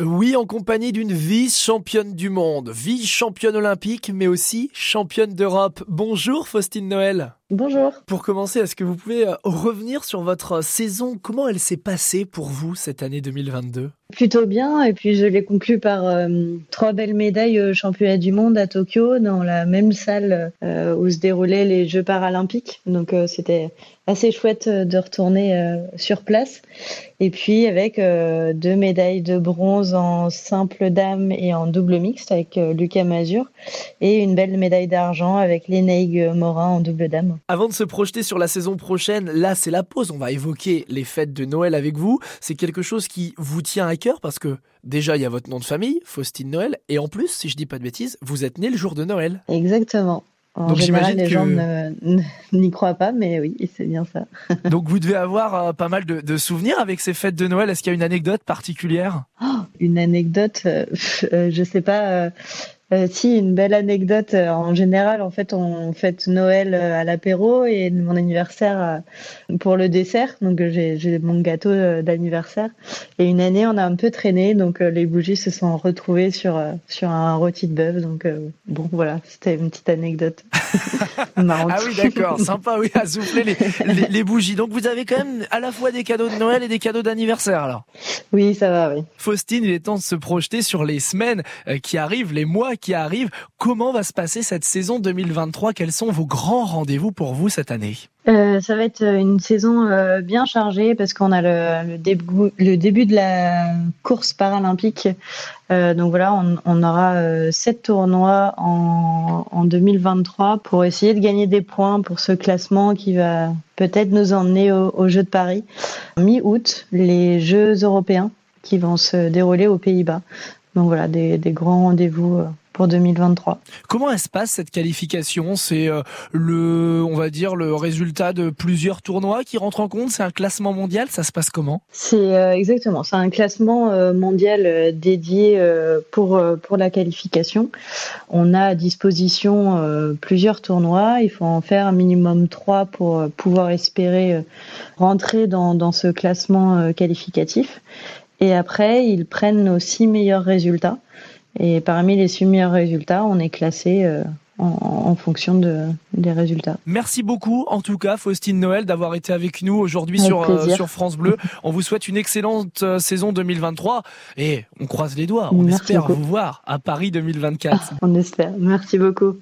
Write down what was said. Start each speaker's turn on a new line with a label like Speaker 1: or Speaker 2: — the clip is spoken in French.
Speaker 1: Oui, en compagnie d'une vice-championne du monde, vice-championne olympique, mais aussi championne d'Europe. Bonjour Faustine Noël.
Speaker 2: Bonjour.
Speaker 1: Pour commencer, est-ce que vous pouvez euh, revenir sur votre saison? Comment elle s'est passée pour vous cette année 2022
Speaker 2: Plutôt bien, et puis je l'ai conclu par euh, trois belles médailles au championnat du monde à Tokyo, dans la même salle euh, où se déroulaient les Jeux paralympiques. Donc c'était assez chouette de retourner sur place. Et puis avec deux médailles de bronze en simple dame et en double mixte avec Lucas Mazur, et une belle médaille d'argent avec Lénaïg Morin en double dame.
Speaker 1: Avant de se projeter sur la saison prochaine, là c'est la pause, on va évoquer les fêtes de Noël avec vous. C'est quelque chose qui vous tient à cœur parce que déjà il y a votre nom de famille, Faustine Noël, et en plus, si je dis pas de bêtises, vous êtes né le jour de Noël.
Speaker 2: Exactement. En Donc général, les gens n'y croient pas, mais oui, c'est bien ça.
Speaker 1: Donc vous devez avoir euh, pas mal de, souvenirs avec ces fêtes de Noël. Est-ce qu'il y a une anecdote particulière?
Speaker 2: Oh, Une anecdote, euh, euh, je sais pas. Euh, si, une belle anecdote. Euh, en général, en fait, on fête Noël euh, à l'apéro et mon anniversaire pour le dessert. Donc, j'ai mon gâteau d'anniversaire. Et une année, on a un peu traîné. Donc, les bougies se sont retrouvées sur, sur un rôti de bœuf. Donc, bon, voilà, c'était une petite anecdote.
Speaker 1: ah oui, d'accord. Sympa, oui, à souffler les, les, bougies. Donc, vous avez quand même à la fois des cadeaux de Noël et des cadeaux d'anniversaire, alors?
Speaker 2: Oui, ça va, oui.
Speaker 1: Faustine, il est temps de se projeter sur les semaines qui arrivent, les mois qui arrive. Comment va se passer cette saison 2023 Quels sont vos grands rendez-vous pour vous cette année?
Speaker 2: Euh, ça va être une saison euh, bien chargée parce qu'on a le, début, le, début, de la course paralympique. Euh, donc voilà, on, aura sept tournois en, en, 2023 pour essayer de gagner des points pour ce classement qui va peut-être nous emmener aux Jeux de Paris. Mi-août, les Jeux européens qui vont se dérouler aux Pays-Bas. Donc voilà, des, des grands rendez-vous pour 2023.
Speaker 1: Comment elle se passe cette qualification? C'est euh, le, on va dire, le résultat de plusieurs tournois qui rentrent en compte? C'est un classement mondial? Ça se passe comment?
Speaker 2: C'est euh, exactement. C'est un classement euh, mondial dédié pour pour la qualification. On a à disposition plusieurs tournois. Il faut en faire un minimum trois pour pouvoir espérer rentrer dans dans ce classement qualificatif. Et après, ils prennent nos six meilleurs résultats. Et parmi les six meilleurs résultats, on est classé euh, en, fonction de, des résultats.
Speaker 1: Merci beaucoup, en tout cas, Faustine Noël, d'avoir été avec nous aujourd'hui sur, euh, sur France Bleu. on vous souhaite une excellente euh, saison 2023 et on croise les doigts. On espère vous voir à Paris 2024.
Speaker 2: on espère. Merci beaucoup.